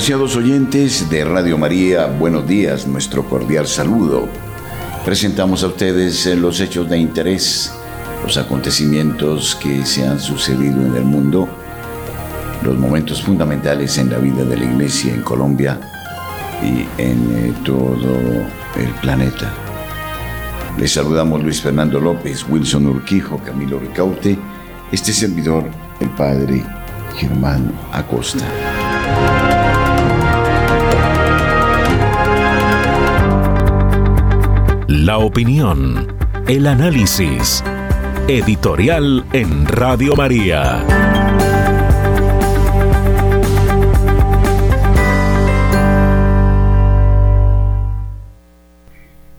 Apreciados oyentes de Radio María, buenos días, nuestro cordial saludo. Presentamos a ustedes eh, los hechos de interés, los acontecimientos que se han sucedido en el mundo, los momentos fundamentales en la vida de la Iglesia en Colombia y en eh, todo el planeta. Les saludamos Luis Fernando López, Wilson Urquijo, Camilo Ricaute, este servidor, el Padre Germán Acosta. La opinión, el análisis. Editorial en Radio María.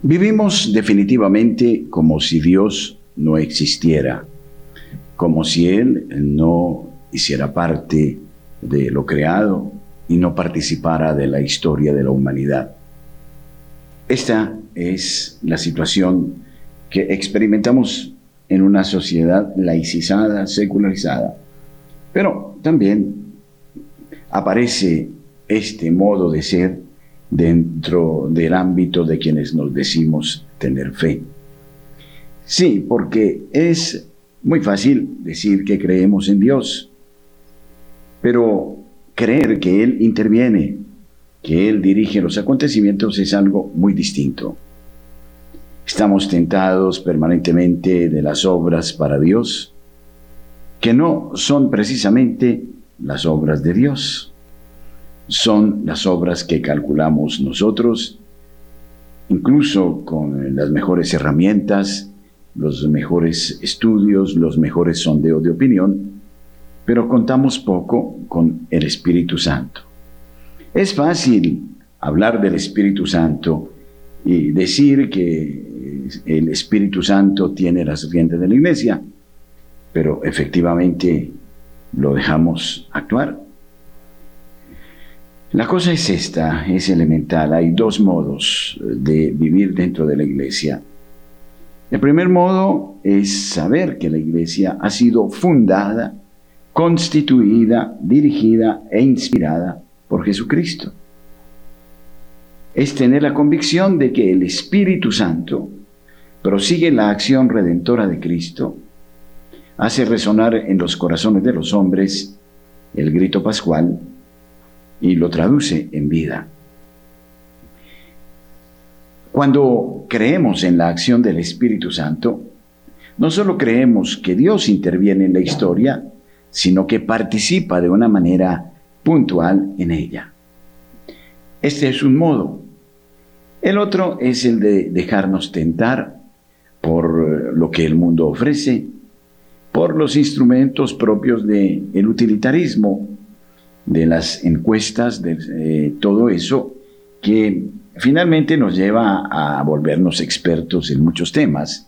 Vivimos definitivamente como si Dios no existiera, como si Él no hiciera parte de lo creado y no participara de la historia de la humanidad. Esta es la situación que experimentamos en una sociedad laicizada, secularizada. Pero también aparece este modo de ser dentro del ámbito de quienes nos decimos tener fe. Sí, porque es muy fácil decir que creemos en Dios, pero creer que Él interviene que Él dirige los acontecimientos es algo muy distinto. Estamos tentados permanentemente de las obras para Dios, que no son precisamente las obras de Dios, son las obras que calculamos nosotros, incluso con las mejores herramientas, los mejores estudios, los mejores sondeos de opinión, pero contamos poco con el Espíritu Santo. Es fácil hablar del Espíritu Santo y decir que el Espíritu Santo tiene las riendas de la iglesia, pero efectivamente lo dejamos actuar. La cosa es esta, es elemental. Hay dos modos de vivir dentro de la iglesia. El primer modo es saber que la iglesia ha sido fundada, constituida, dirigida e inspirada por Jesucristo. Es tener la convicción de que el Espíritu Santo prosigue la acción redentora de Cristo, hace resonar en los corazones de los hombres el grito pascual y lo traduce en vida. Cuando creemos en la acción del Espíritu Santo, no solo creemos que Dios interviene en la historia, sino que participa de una manera puntual en ella. Este es un modo. El otro es el de dejarnos tentar por lo que el mundo ofrece, por los instrumentos propios del el utilitarismo, de las encuestas, de eh, todo eso, que finalmente nos lleva a volvernos expertos en muchos temas,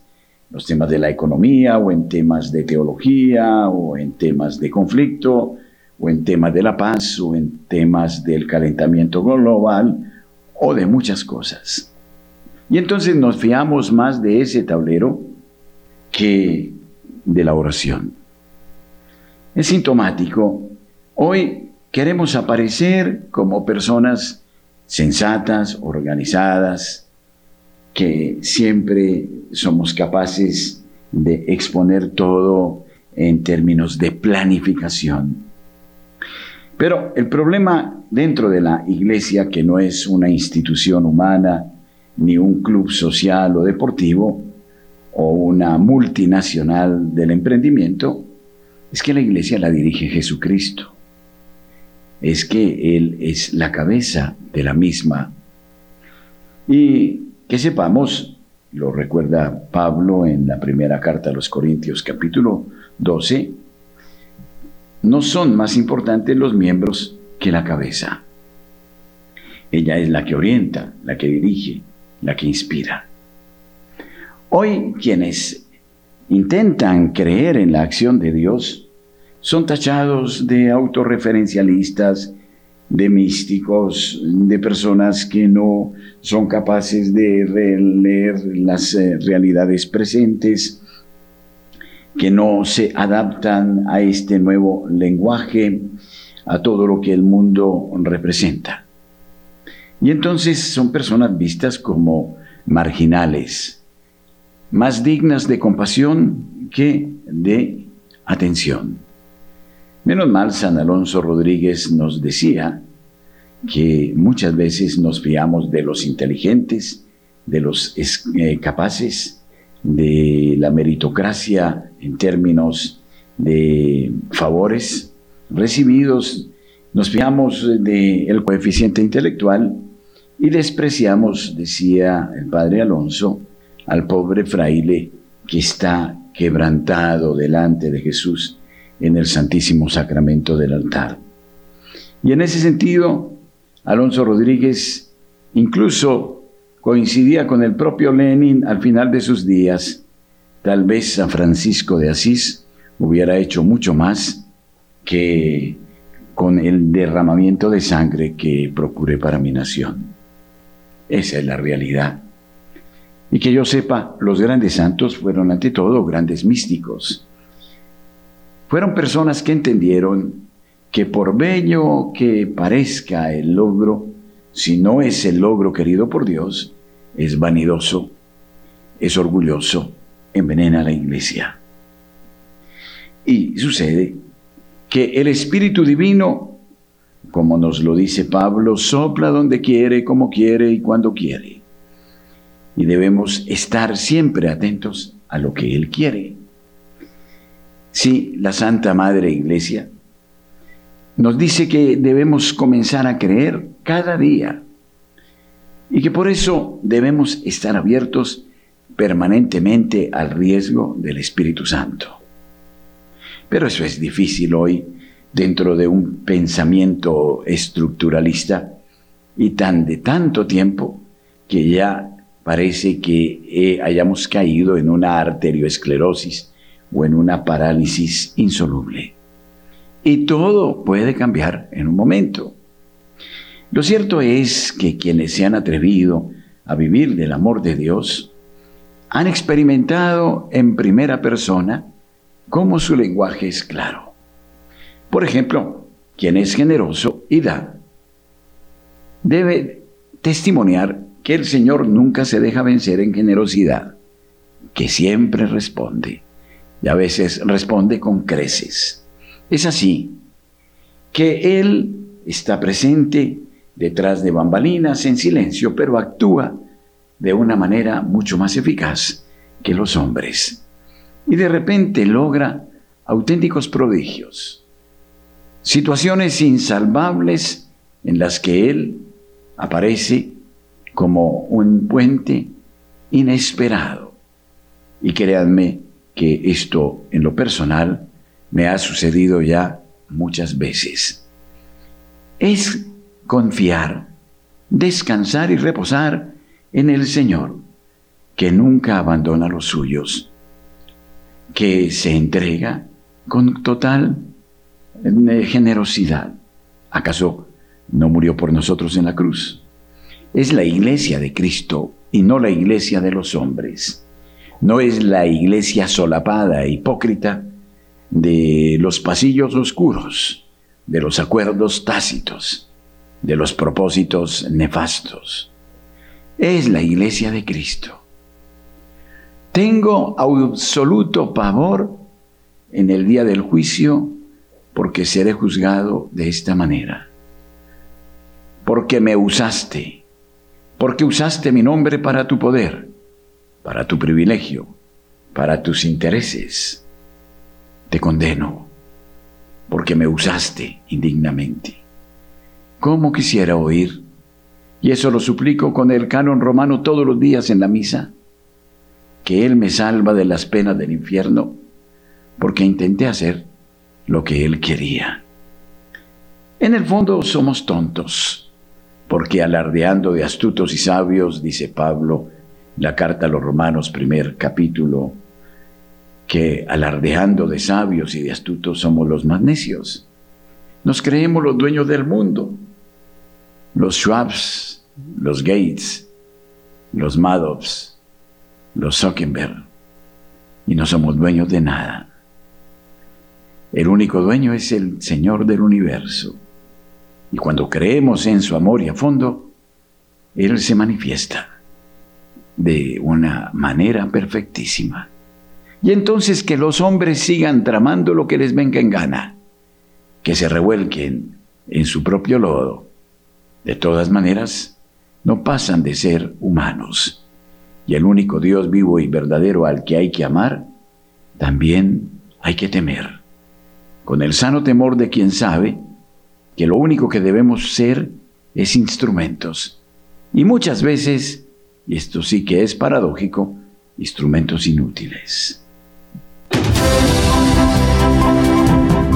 los temas de la economía o en temas de teología o en temas de conflicto o en temas de la paz, o en temas del calentamiento global, o de muchas cosas. Y entonces nos fiamos más de ese tablero que de la oración. Es sintomático. Hoy queremos aparecer como personas sensatas, organizadas, que siempre somos capaces de exponer todo en términos de planificación. Pero el problema dentro de la iglesia, que no es una institución humana, ni un club social o deportivo, o una multinacional del emprendimiento, es que la iglesia la dirige Jesucristo. Es que Él es la cabeza de la misma. Y que sepamos, lo recuerda Pablo en la primera carta a los Corintios capítulo 12, no son más importantes los miembros que la cabeza. Ella es la que orienta, la que dirige, la que inspira. Hoy quienes intentan creer en la acción de Dios son tachados de autorreferencialistas, de místicos, de personas que no son capaces de leer las eh, realidades presentes, que no se adaptan a este nuevo lenguaje, a todo lo que el mundo representa. Y entonces son personas vistas como marginales, más dignas de compasión que de atención. Menos mal, San Alonso Rodríguez nos decía que muchas veces nos fiamos de los inteligentes, de los eh, capaces, de la meritocracia en términos de favores recibidos, nos fiamos del coeficiente intelectual y despreciamos, decía el padre Alonso, al pobre fraile que está quebrantado delante de Jesús en el Santísimo Sacramento del altar. Y en ese sentido, Alonso Rodríguez incluso coincidía con el propio Lenin al final de sus días. Tal vez San Francisco de Asís hubiera hecho mucho más que con el derramamiento de sangre que procuré para mi nación. Esa es la realidad. Y que yo sepa, los grandes santos fueron ante todo grandes místicos. Fueron personas que entendieron que por bello que parezca el logro, si no es el logro querido por Dios, es vanidoso, es orgulloso, envenena a la iglesia. Y sucede que el Espíritu Divino, como nos lo dice Pablo, sopla donde quiere, como quiere y cuando quiere. Y debemos estar siempre atentos a lo que Él quiere. Sí, la Santa Madre Iglesia nos dice que debemos comenzar a creer cada día y que por eso debemos estar abiertos permanentemente al riesgo del Espíritu Santo. Pero eso es difícil hoy dentro de un pensamiento estructuralista y tan de tanto tiempo que ya parece que eh, hayamos caído en una arterioesclerosis o en una parálisis insoluble. Y todo puede cambiar en un momento. Lo cierto es que quienes se han atrevido a vivir del amor de Dios han experimentado en primera persona cómo su lenguaje es claro. Por ejemplo, quien es generoso y da, debe testimoniar que el Señor nunca se deja vencer en generosidad, que siempre responde y a veces responde con creces. Es así que Él está presente detrás de bambalinas en silencio, pero actúa de una manera mucho más eficaz que los hombres. Y de repente logra auténticos prodigios, situaciones insalvables en las que Él aparece como un puente inesperado. Y créanme, que esto en lo personal me ha sucedido ya muchas veces. Es confiar, descansar y reposar en el Señor, que nunca abandona los suyos, que se entrega con total eh, generosidad. ¿Acaso no murió por nosotros en la cruz? Es la iglesia de Cristo y no la iglesia de los hombres no es la iglesia solapada e hipócrita de los pasillos oscuros, de los acuerdos tácitos, de los propósitos nefastos. Es la iglesia de Cristo. Tengo absoluto pavor en el día del juicio porque seré juzgado de esta manera. Porque me usaste, porque usaste mi nombre para tu poder para tu privilegio, para tus intereses. Te condeno porque me usaste indignamente. ¿Cómo quisiera oír? Y eso lo suplico con el canon romano todos los días en la misa, que Él me salva de las penas del infierno, porque intenté hacer lo que Él quería. En el fondo somos tontos, porque alardeando de astutos y sabios, dice Pablo, la carta a los romanos, primer capítulo, que alardeando de sabios y de astutos somos los más necios. Nos creemos los dueños del mundo, los Schwabs, los Gates, los Madoffs, los Zuckerberg, y no somos dueños de nada. El único dueño es el Señor del universo. Y cuando creemos en su amor y a fondo, Él se manifiesta de una manera perfectísima. Y entonces que los hombres sigan tramando lo que les venga en gana, que se revuelquen en su propio lodo. De todas maneras, no pasan de ser humanos. Y el único Dios vivo y verdadero al que hay que amar, también hay que temer con el sano temor de quien sabe que lo único que debemos ser es instrumentos. Y muchas veces, y esto sí que es paradójico, instrumentos inútiles.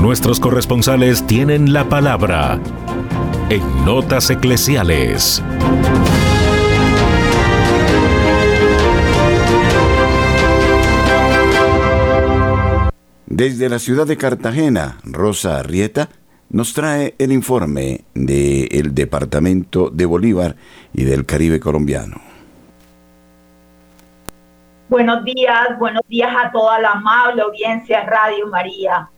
Nuestros corresponsales tienen la palabra en Notas Eclesiales. Desde la ciudad de Cartagena, Rosa Arrieta nos trae el informe del Departamento de Bolívar y del Caribe colombiano. Buenos días, buenos días a toda la amable audiencia Radio María.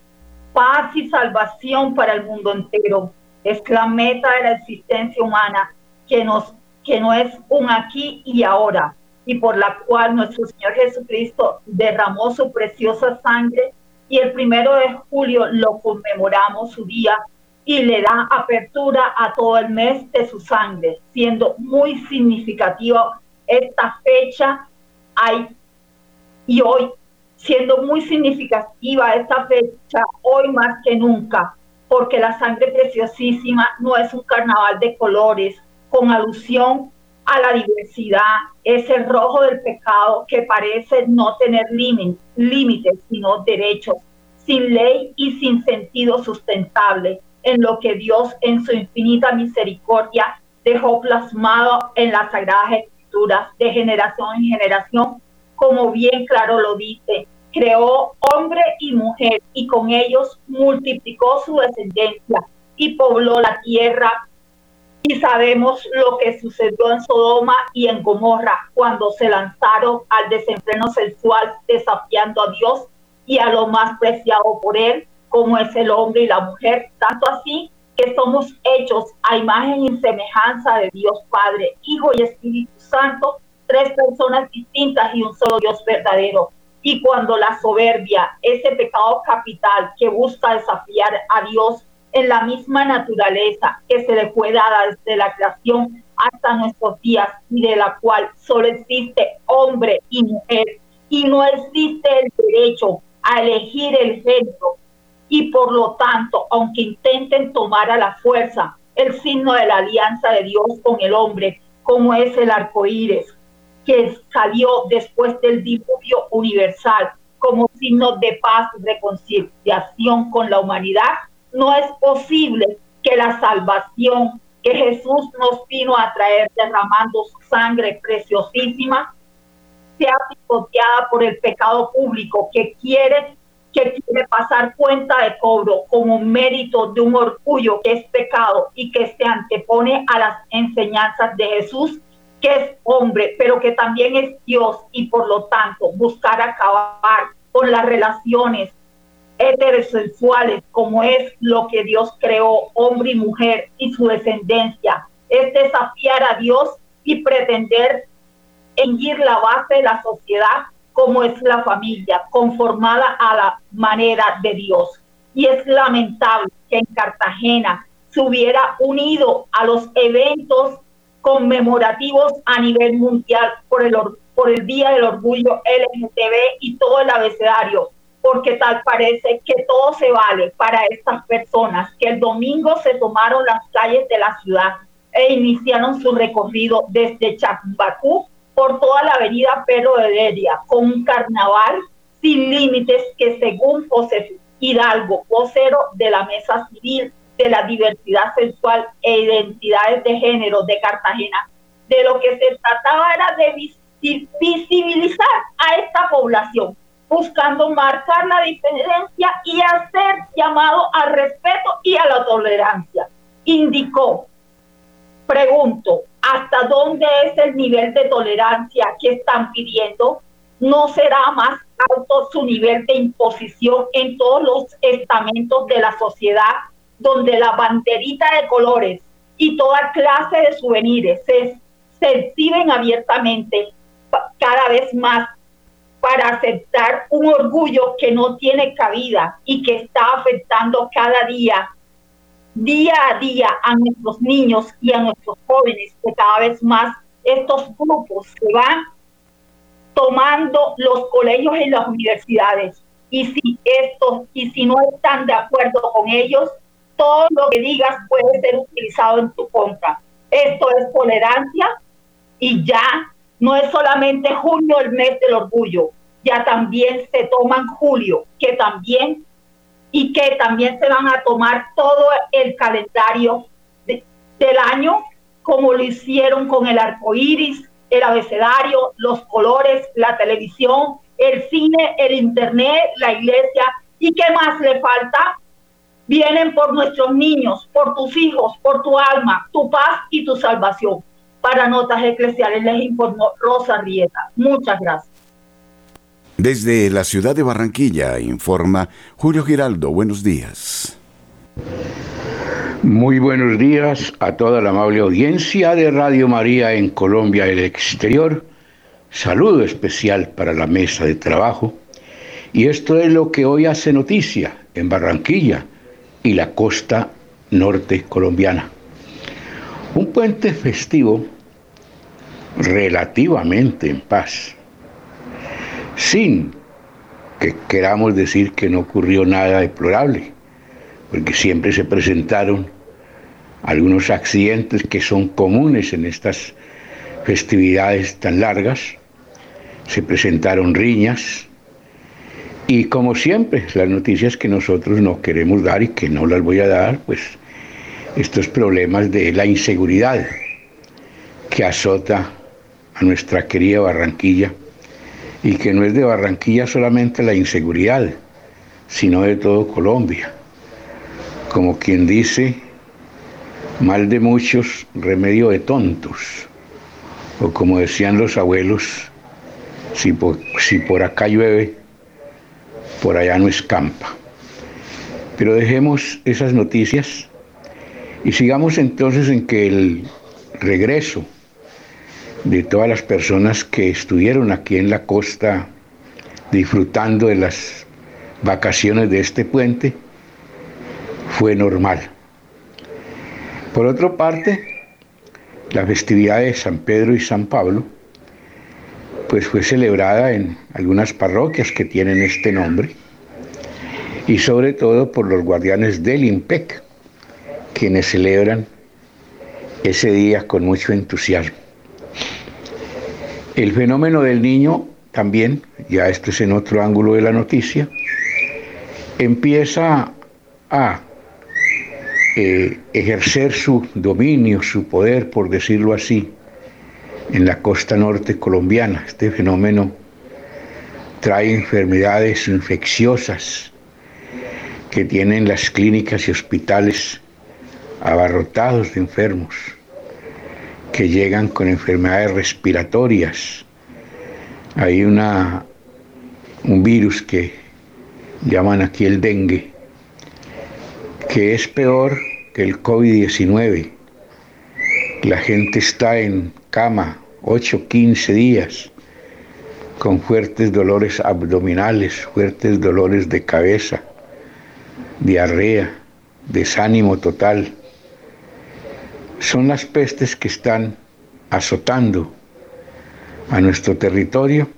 Paz y salvación para el mundo entero. Es la meta de la existencia humana que, nos, que no es un aquí y ahora y por la cual nuestro Señor Jesucristo derramó su preciosa sangre y el primero de julio lo conmemoramos su día y le da apertura a todo el mes de su sangre, siendo muy significativa esta fecha hay, y hoy, siendo muy significativa esta fecha hoy más que nunca, porque la sangre preciosísima no es un carnaval de colores con alusión a la diversidad, es el rojo del pecado que parece no tener límites, sino derechos, sin ley y sin sentido sustentable, en lo que Dios en su infinita misericordia dejó plasmado en las sagradas escrituras de generación en generación, como bien claro lo dice, creó hombre y mujer y con ellos multiplicó su descendencia y pobló la tierra y sabemos lo que sucedió en Sodoma y en Gomorra cuando se lanzaron al desenfreno sexual desafiando a Dios y a lo más preciado por él, como es el hombre y la mujer, tanto así que somos hechos a imagen y semejanza de Dios Padre, Hijo y Espíritu Santo, tres personas distintas y un solo Dios verdadero. Y cuando la soberbia, ese pecado capital que busca desafiar a Dios en la misma naturaleza que se le fue dada desde la creación hasta nuestros días y de la cual solo existe hombre y mujer y no existe el derecho a elegir el género y por lo tanto, aunque intenten tomar a la fuerza el signo de la alianza de Dios con el hombre, como es el arco iris, que salió después del diluvio universal como signo de paz y reconciliación con la humanidad, no es posible que la salvación que Jesús nos vino a traer derramando su sangre preciosísima sea picoteada por el pecado público que quiere que quiere pasar cuenta de cobro como mérito de un orgullo que es pecado y que se antepone a las enseñanzas de Jesús, que es hombre, pero que también es Dios y por lo tanto buscar acabar con las relaciones heterosexuales, como es lo que Dios creó, hombre y mujer, y su descendencia, es desafiar a Dios y pretender hendir la base de la sociedad como es la familia, conformada a la manera de Dios. Y es lamentable que en Cartagena se hubiera unido a los eventos conmemorativos a nivel mundial por el, por el Día del Orgullo LGTB y todo el abecedario, porque tal parece que todo se vale para estas personas que el domingo se tomaron las calles de la ciudad e iniciaron su recorrido desde Chacbacú por toda la avenida Pedro de Heredia, con un carnaval sin límites que según José Hidalgo, vocero de la Mesa Civil de la Diversidad Sexual e Identidades de Género de Cartagena. De lo que se trataba era de visibilizar a esta población, buscando marcar la diferencia y hacer llamado al respeto y a la tolerancia. Indicó, pregunto, ¿hasta dónde es el nivel de tolerancia que están pidiendo? ¿No será más alto su nivel de imposición en todos los estamentos de la sociedad, donde la banderita de colores y toda clase de souvenirs se, se exhiben abiertamente cada vez más para aceptar un orgullo que no tiene cabida y que está afectando cada día, día a día a nuestros niños y a nuestros jóvenes, que cada vez más estos grupos se van tomando los colegios y las universidades. Y si esto, y si no están de acuerdo con ellos, todo lo que digas puede ser utilizado en tu contra. Esto es tolerancia y ya no es solamente junio el mes del orgullo, ya también se toman julio, que también y que también se van a tomar todo el calendario del año, como lo hicieron con el arco iris, el abecedario, los colores, la televisión, el cine, el internet, la iglesia. ¿Y qué más le falta? Vienen por nuestros niños, por tus hijos, por tu alma, tu paz y tu salvación. Para Notas Eclesiales les informó Rosa Rieta. Muchas gracias. Desde la ciudad de Barranquilla informa Julio Giraldo. Buenos días. Muy buenos días a toda la amable audiencia de Radio María en Colombia y el exterior. Saludo especial para la mesa de trabajo. Y esto es lo que hoy hace noticia en Barranquilla y la costa norte colombiana. Un puente festivo relativamente en paz, sin que queramos decir que no ocurrió nada deplorable, porque siempre se presentaron algunos accidentes que son comunes en estas festividades tan largas, se presentaron riñas, y como siempre, las noticias que nosotros no queremos dar y que no las voy a dar, pues estos problemas de la inseguridad que azota a nuestra querida Barranquilla y que no es de Barranquilla solamente la inseguridad, sino de todo Colombia. Como quien dice, mal de muchos, remedio de tontos. O como decían los abuelos, si por, si por acá llueve, por allá no escampa. Pero dejemos esas noticias y sigamos entonces en que el regreso de todas las personas que estuvieron aquí en la costa disfrutando de las vacaciones de este puente fue normal. Por otra parte, la festividad de San Pedro y San Pablo pues fue celebrada en algunas parroquias que tienen este nombre y sobre todo por los guardianes del IMPEC, quienes celebran ese día con mucho entusiasmo. El fenómeno del niño también, ya esto es en otro ángulo de la noticia, empieza a eh, ejercer su dominio, su poder, por decirlo así, en la costa norte colombiana. Este fenómeno trae enfermedades infecciosas que tienen las clínicas y hospitales abarrotados de enfermos que llegan con enfermedades respiratorias. Hay una, un virus que llaman aquí el dengue, que es peor que el COVID-19. La gente está en cama 8, 15 días con fuertes dolores abdominales, fuertes dolores de cabeza, diarrea, desánimo total. Son las pestes que están azotando a nuestro territorio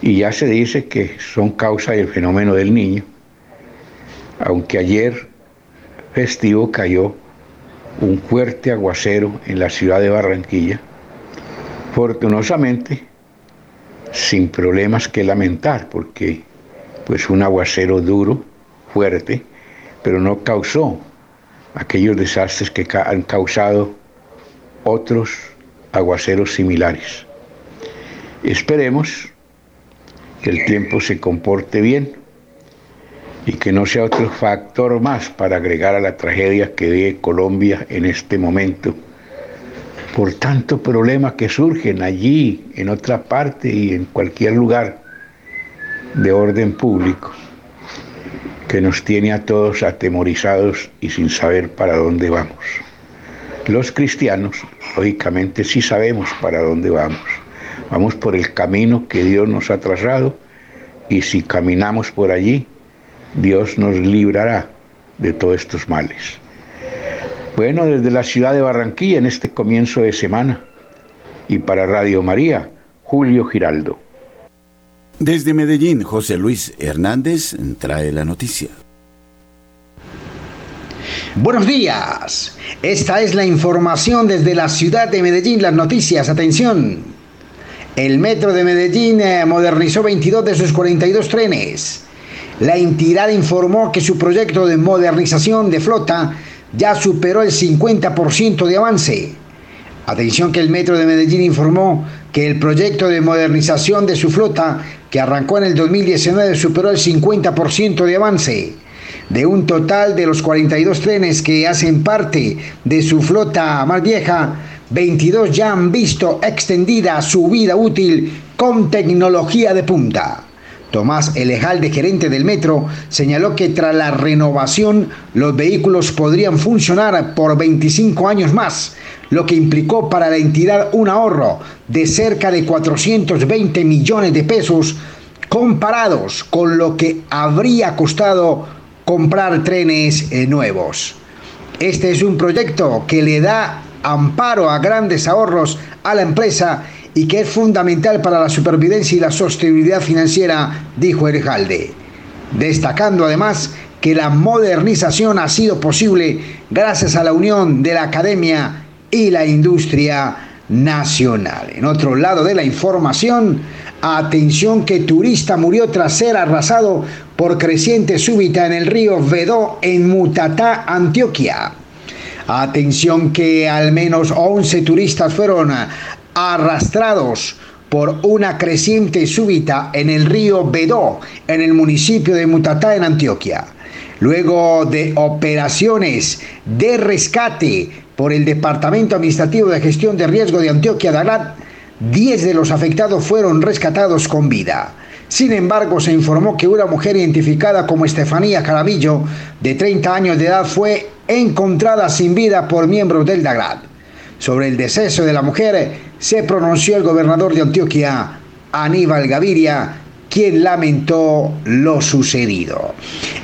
y ya se dice que son causa del fenómeno del niño, aunque ayer festivo cayó un fuerte aguacero en la ciudad de Barranquilla, fortunosamente sin problemas que lamentar, porque pues un aguacero duro fuerte, pero no causó aquellos desastres que han causado otros aguaceros similares. Esperemos que el tiempo se comporte bien y que no sea otro factor más para agregar a la tragedia que vive Colombia en este momento por tanto problema que surgen allí, en otra parte y en cualquier lugar de orden público, que nos tiene a todos atemorizados y sin saber para dónde vamos. Los cristianos, lógicamente, sí sabemos para dónde vamos. Vamos por el camino que Dios nos ha trazado y si caminamos por allí, Dios nos librará de todos estos males. Bueno, desde la ciudad de Barranquilla en este comienzo de semana. Y para Radio María, Julio Giraldo. Desde Medellín, José Luis Hernández trae la noticia. Buenos días. Esta es la información desde la ciudad de Medellín. Las noticias, atención. El metro de Medellín eh, modernizó 22 de sus 42 trenes. La entidad informó que su proyecto de modernización de flota ya superó el 50% de avance. Atención que el Metro de Medellín informó que el proyecto de modernización de su flota, que arrancó en el 2019, superó el 50% de avance. De un total de los 42 trenes que hacen parte de su flota más vieja, 22 ya han visto extendida su vida útil con tecnología de punta. Tomás Elejalde, gerente del metro, señaló que tras la renovación los vehículos podrían funcionar por 25 años más, lo que implicó para la entidad un ahorro de cerca de 420 millones de pesos comparados con lo que habría costado comprar trenes eh, nuevos. Este es un proyecto que le da amparo a grandes ahorros a la empresa y que es fundamental para la supervivencia y la sostenibilidad financiera, dijo Erejalde, destacando además que la modernización ha sido posible gracias a la unión de la academia y la industria nacional. En otro lado de la información, atención que turista murió tras ser arrasado por creciente súbita en el río Vedó en Mutatá, Antioquia. Atención que al menos 11 turistas fueron arrastrados por una creciente súbita en el río Bedó, en el municipio de Mutatá, en Antioquia. Luego de operaciones de rescate por el Departamento Administrativo de Gestión de Riesgo de Antioquia, Dalat, 10 de los afectados fueron rescatados con vida. Sin embargo, se informó que una mujer identificada como Estefanía Carabillo, de 30 años de edad, fue encontrada sin vida por miembros del DAGRAD. Sobre el deceso de la mujer se pronunció el gobernador de Antioquia, Aníbal Gaviria, quien lamentó lo sucedido.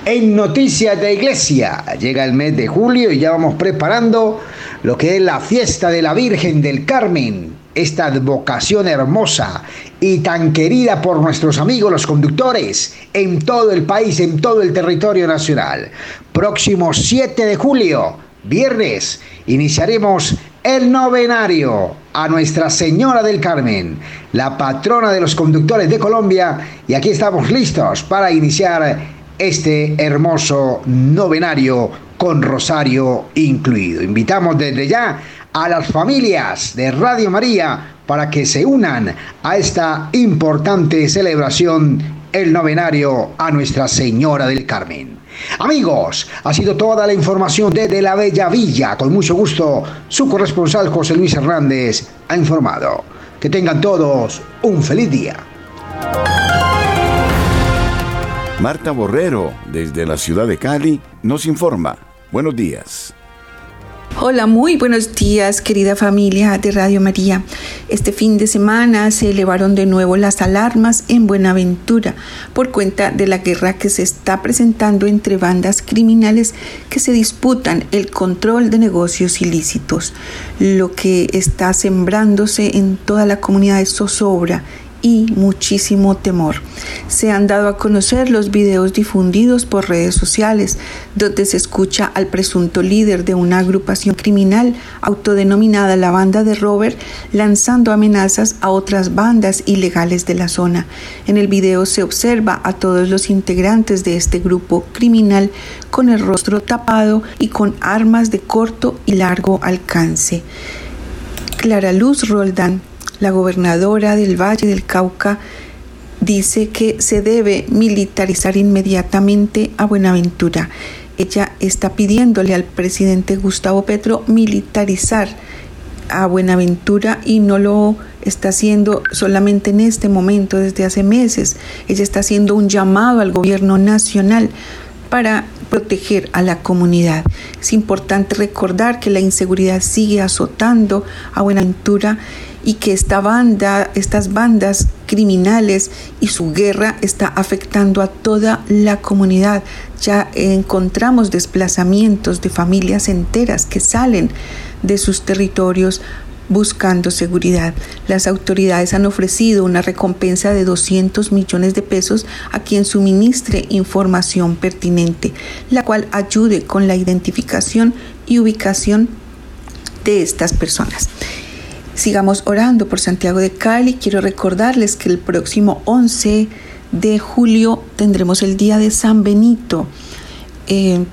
En noticias de iglesia, llega el mes de julio y ya vamos preparando lo que es la fiesta de la Virgen del Carmen, esta advocación hermosa y tan querida por nuestros amigos los conductores en todo el país, en todo el territorio nacional. Próximo 7 de julio, viernes, iniciaremos el novenario a Nuestra Señora del Carmen, la patrona de los conductores de Colombia, y aquí estamos listos para iniciar este hermoso novenario con rosario incluido. Invitamos desde ya a las familias de Radio María para que se unan a esta importante celebración, el novenario a Nuestra Señora del Carmen. Amigos, ha sido toda la información desde la Bella Villa. Con mucho gusto, su corresponsal José Luis Hernández ha informado. Que tengan todos un feliz día. Marta Borrero, desde la ciudad de Cali, nos informa. Buenos días. Hola, muy buenos días querida familia de Radio María. Este fin de semana se elevaron de nuevo las alarmas en Buenaventura por cuenta de la guerra que se está presentando entre bandas criminales que se disputan el control de negocios ilícitos, lo que está sembrándose en toda la comunidad de zozobra y muchísimo temor. Se han dado a conocer los videos difundidos por redes sociales donde se escucha al presunto líder de una agrupación criminal autodenominada la banda de Robert lanzando amenazas a otras bandas ilegales de la zona. En el video se observa a todos los integrantes de este grupo criminal con el rostro tapado y con armas de corto y largo alcance. Clara Luz Roldán la gobernadora del Valle del Cauca dice que se debe militarizar inmediatamente a Buenaventura. Ella está pidiéndole al presidente Gustavo Petro militarizar a Buenaventura y no lo está haciendo solamente en este momento, desde hace meses. Ella está haciendo un llamado al gobierno nacional para proteger a la comunidad. Es importante recordar que la inseguridad sigue azotando a Buenaventura y que esta banda, estas bandas criminales y su guerra está afectando a toda la comunidad. Ya encontramos desplazamientos de familias enteras que salen de sus territorios buscando seguridad. Las autoridades han ofrecido una recompensa de 200 millones de pesos a quien suministre información pertinente, la cual ayude con la identificación y ubicación de estas personas. Sigamos orando por Santiago de Cali. Quiero recordarles que el próximo 11 de julio tendremos el día de San Benito. Eh,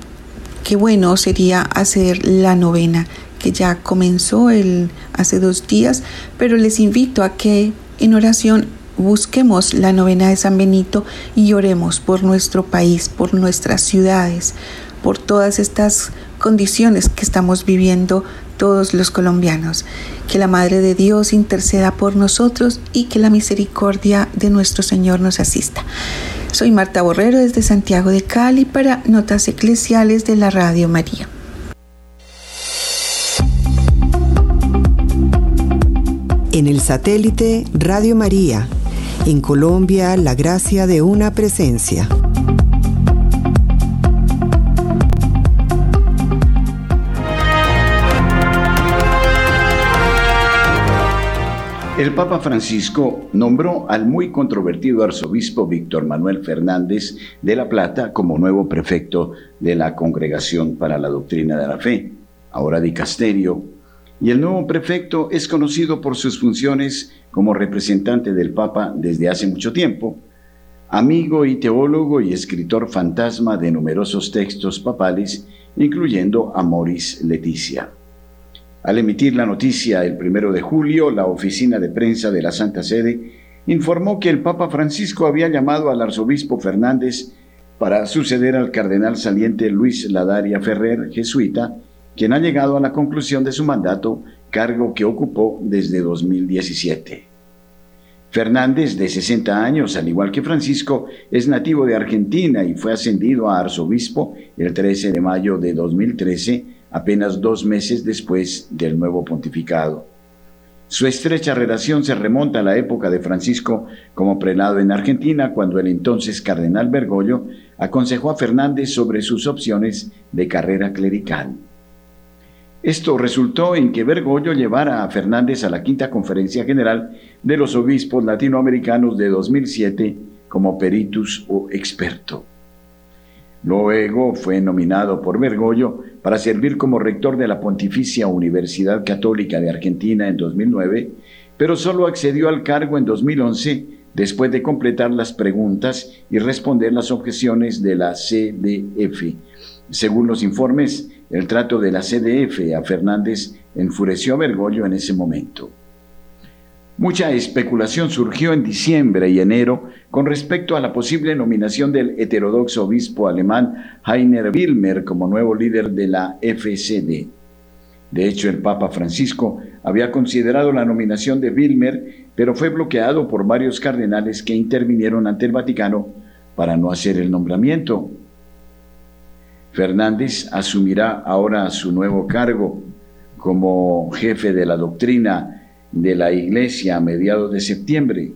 qué bueno sería hacer la novena que ya comenzó el, hace dos días, pero les invito a que en oración busquemos la novena de San Benito y oremos por nuestro país, por nuestras ciudades, por todas estas condiciones que estamos viviendo todos los colombianos. Que la Madre de Dios interceda por nosotros y que la misericordia de nuestro Señor nos asista. Soy Marta Borrero desde Santiago de Cali para Notas Eclesiales de la Radio María. En el satélite Radio María, en Colombia, la gracia de una presencia. El Papa Francisco nombró al muy controvertido arzobispo Víctor Manuel Fernández de La Plata como nuevo prefecto de la Congregación para la Doctrina de la Fe, ahora dicasterio, y el nuevo prefecto es conocido por sus funciones como representante del Papa desde hace mucho tiempo, amigo y teólogo y escritor fantasma de numerosos textos papales, incluyendo a Moris Leticia. Al emitir la noticia el primero de julio, la oficina de prensa de la Santa Sede informó que el Papa Francisco había llamado al arzobispo Fernández para suceder al cardenal saliente Luis Ladaria Ferrer, jesuita, quien ha llegado a la conclusión de su mandato, cargo que ocupó desde 2017. Fernández, de 60 años, al igual que Francisco, es nativo de Argentina y fue ascendido a arzobispo el 13 de mayo de 2013 apenas dos meses después del nuevo pontificado. Su estrecha relación se remonta a la época de Francisco como prelado en Argentina, cuando el entonces cardenal Bergoglio aconsejó a Fernández sobre sus opciones de carrera clerical. Esto resultó en que Bergoglio llevara a Fernández a la quinta conferencia general de los obispos latinoamericanos de 2007 como peritus o experto. Luego fue nominado por Bergoglio para servir como rector de la Pontificia Universidad Católica de Argentina en 2009, pero solo accedió al cargo en 2011 después de completar las preguntas y responder las objeciones de la CDF. Según los informes, el trato de la CDF a Fernández enfureció a Bergoglio en ese momento. Mucha especulación surgió en diciembre y enero con respecto a la posible nominación del heterodoxo obispo alemán Heiner Wilmer como nuevo líder de la FCD. De hecho, el Papa Francisco había considerado la nominación de Wilmer, pero fue bloqueado por varios cardenales que intervinieron ante el Vaticano para no hacer el nombramiento. Fernández asumirá ahora su nuevo cargo como jefe de la doctrina de la Iglesia a mediados de septiembre.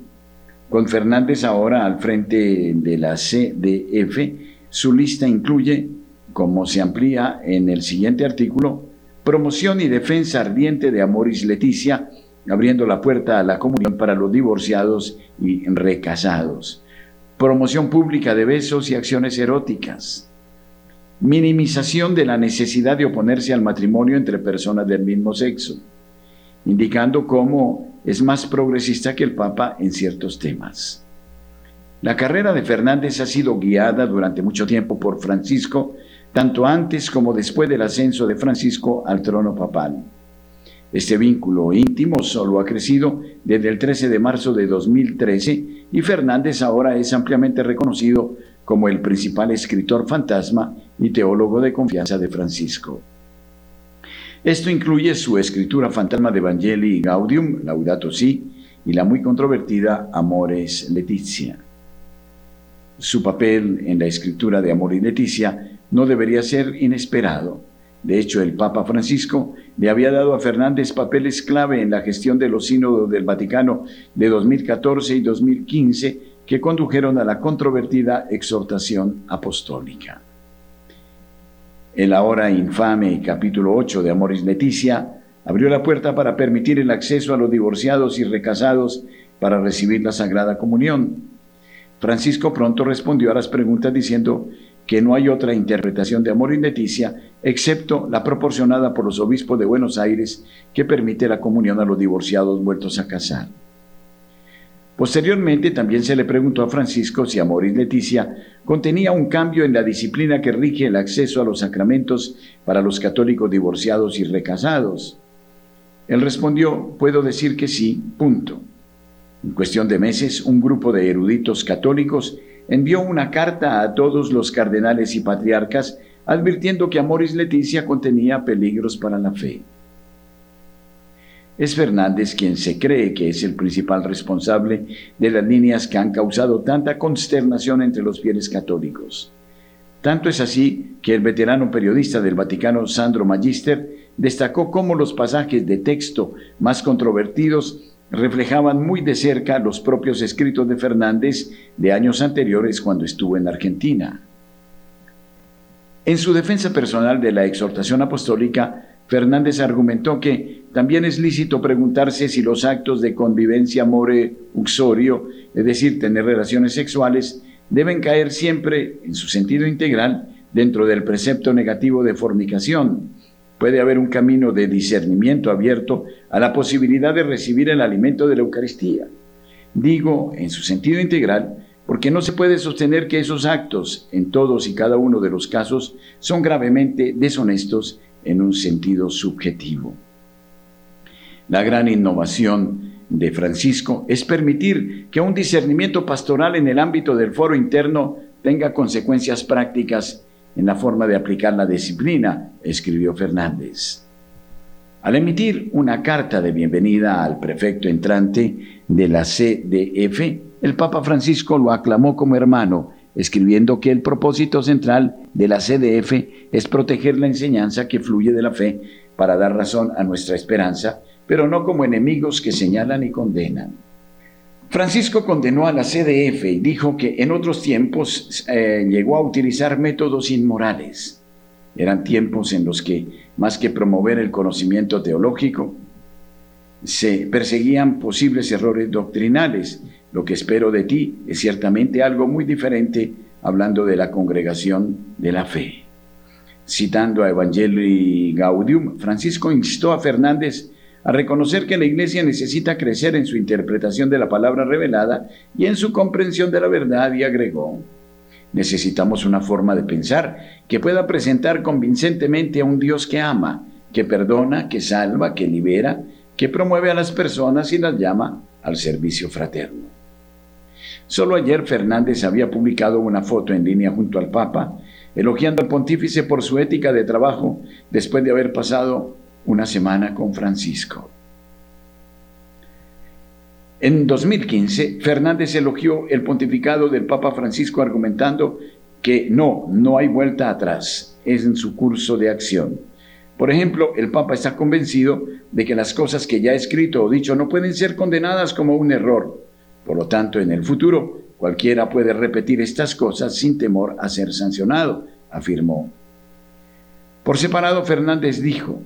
Con Fernández ahora al frente de la CDF, su lista incluye, como se amplía en el siguiente artículo, promoción y defensa ardiente de Amoris Leticia, abriendo la puerta a la comunión para los divorciados y recasados. Promoción pública de besos y acciones eróticas. Minimización de la necesidad de oponerse al matrimonio entre personas del mismo sexo, indicando cómo es más progresista que el Papa en ciertos temas. La carrera de Fernández ha sido guiada durante mucho tiempo por Francisco, tanto antes como después del ascenso de Francisco al trono papal. Este vínculo íntimo solo ha crecido desde el 13 de marzo de 2013 y Fernández ahora es ampliamente reconocido como el principal escritor fantasma y teólogo de confianza de Francisco. Esto incluye su escritura fantasma de Evangelii Gaudium, Laudato Si, y la muy controvertida Amores Leticia. Su papel en la escritura de Amor y Leticia no debería ser inesperado. De hecho, el Papa Francisco le había dado a Fernández papeles clave en la gestión de los sínodos del Vaticano de 2014 y 2015 que condujeron a la controvertida exhortación apostólica. El ahora infame capítulo 8 de Amoris Leticia abrió la puerta para permitir el acceso a los divorciados y recasados para recibir la Sagrada Comunión. Francisco pronto respondió a las preguntas diciendo que no hay otra interpretación de Amor y Leticia excepto la proporcionada por los obispos de Buenos Aires que permite la comunión a los divorciados vueltos a casar. Posteriormente también se le preguntó a Francisco si Amor y Leticia contenía un cambio en la disciplina que rige el acceso a los sacramentos para los católicos divorciados y recasados. Él respondió, puedo decir que sí, punto. En cuestión de meses, un grupo de eruditos católicos envió una carta a todos los cardenales y patriarcas advirtiendo que Amoris Leticia contenía peligros para la fe. Es Fernández quien se cree que es el principal responsable de las líneas que han causado tanta consternación entre los fieles católicos. Tanto es así que el veterano periodista del Vaticano Sandro Magister destacó cómo los pasajes de texto más controvertidos reflejaban muy de cerca los propios escritos de Fernández de años anteriores cuando estuvo en Argentina. En su defensa personal de la exhortación apostólica, Fernández argumentó que también es lícito preguntarse si los actos de convivencia amore uxorio, es decir, tener relaciones sexuales, deben caer siempre, en su sentido integral, dentro del precepto negativo de fornicación, Puede haber un camino de discernimiento abierto a la posibilidad de recibir el alimento de la Eucaristía. Digo, en su sentido integral, porque no se puede sostener que esos actos, en todos y cada uno de los casos, son gravemente deshonestos en un sentido subjetivo. La gran innovación de Francisco es permitir que un discernimiento pastoral en el ámbito del foro interno tenga consecuencias prácticas en la forma de aplicar la disciplina, escribió Fernández. Al emitir una carta de bienvenida al prefecto entrante de la CDF, el Papa Francisco lo aclamó como hermano, escribiendo que el propósito central de la CDF es proteger la enseñanza que fluye de la fe para dar razón a nuestra esperanza, pero no como enemigos que señalan y condenan. Francisco condenó a la CDF y dijo que en otros tiempos eh, llegó a utilizar métodos inmorales. Eran tiempos en los que, más que promover el conocimiento teológico, se perseguían posibles errores doctrinales. Lo que espero de ti es ciertamente algo muy diferente hablando de la congregación de la fe. Citando a Evangelii Gaudium, Francisco instó a Fernández a reconocer que la Iglesia necesita crecer en su interpretación de la palabra revelada y en su comprensión de la verdad y agregó, necesitamos una forma de pensar que pueda presentar convincentemente a un Dios que ama, que perdona, que salva, que libera, que promueve a las personas y las llama al servicio fraterno. Solo ayer Fernández había publicado una foto en línea junto al Papa, elogiando al pontífice por su ética de trabajo después de haber pasado una semana con Francisco. En 2015, Fernández elogió el pontificado del Papa Francisco argumentando que no, no hay vuelta atrás, es en su curso de acción. Por ejemplo, el Papa está convencido de que las cosas que ya ha escrito o dicho no pueden ser condenadas como un error. Por lo tanto, en el futuro, cualquiera puede repetir estas cosas sin temor a ser sancionado, afirmó. Por separado, Fernández dijo,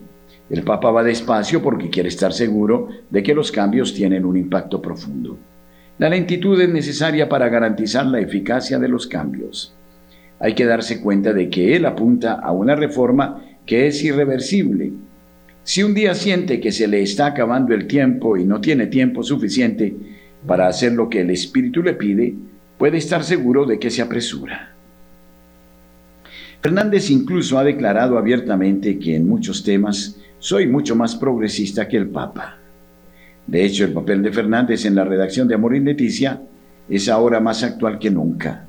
El Papa va despacio porque quiere estar seguro de que los cambios tienen un impacto profundo. La lentitud es necesaria para garantizar la eficacia de los cambios. Hay que darse cuenta de que él apunta a una reforma que es irreversible. Si un día siente que se le está acabando el tiempo y no tiene tiempo suficiente para hacer lo que el Espíritu le pide, puede estar seguro de que se apresura. Fernández incluso ha declarado abiertamente que en muchos temas soy mucho más progresista que el Papa. De hecho, el papel de Fernández en la redacción de Amor y Leticia es ahora más actual que nunca.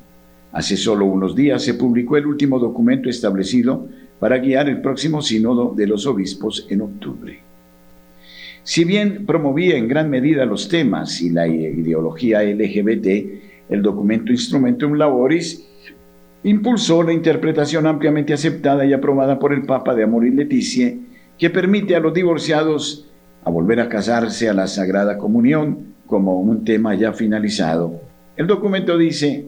Hace solo unos días se publicó el último documento establecido para guiar el próximo sínodo de los obispos en octubre. Si bien promovía en gran medida los temas y la ideología LGBT, el documento Instrumentum Laboris impulsó la interpretación ampliamente aceptada y aprobada por el Papa de Amor y Leticia que permite a los divorciados a volver a casarse a la Sagrada Comunión como un tema ya finalizado. El documento dice,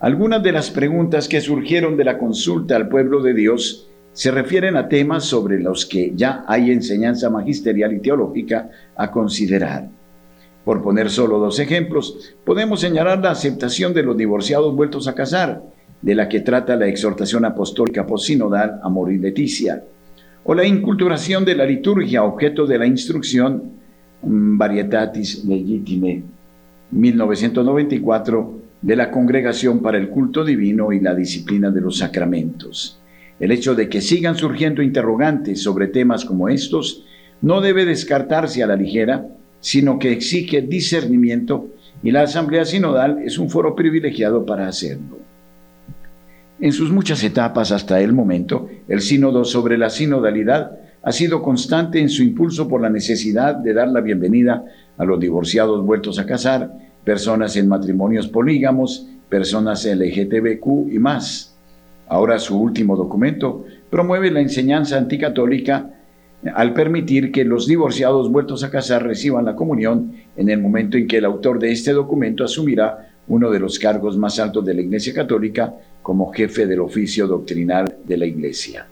algunas de las preguntas que surgieron de la consulta al pueblo de Dios se refieren a temas sobre los que ya hay enseñanza magisterial y teológica a considerar. Por poner solo dos ejemplos, podemos señalar la aceptación de los divorciados vueltos a casar, de la que trata la exhortación apostólica posinodal Amor y Leticia, o la inculturación de la liturgia, objeto de la instrucción mm, Varietatis Legitime 1994 de la Congregación para el Culto Divino y la Disciplina de los Sacramentos. El hecho de que sigan surgiendo interrogantes sobre temas como estos no debe descartarse a la ligera, sino que exige discernimiento y la Asamblea Sinodal es un foro privilegiado para hacerlo. En sus muchas etapas hasta el momento, el sínodo sobre la sinodalidad ha sido constante en su impulso por la necesidad de dar la bienvenida a los divorciados vueltos a casar, personas en matrimonios polígamos, personas LGTBQ y más. Ahora su último documento promueve la enseñanza anticatólica al permitir que los divorciados vueltos a casar reciban la comunión en el momento en que el autor de este documento asumirá uno de los cargos más altos de la Iglesia Católica como jefe del oficio doctrinal de la Iglesia.